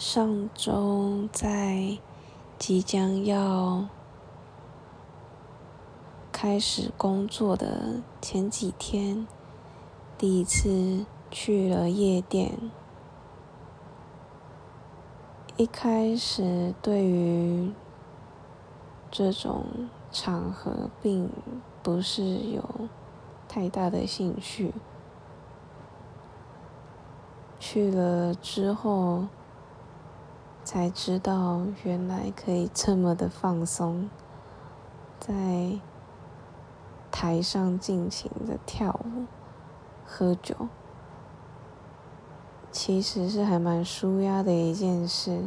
上周在即将要开始工作的前几天，第一次去了夜店。一开始对于这种场合并不是有太大的兴趣，去了之后才知道原来可以这么的放松，在台上尽情的跳舞、喝酒。其实是还蛮舒压的一件事，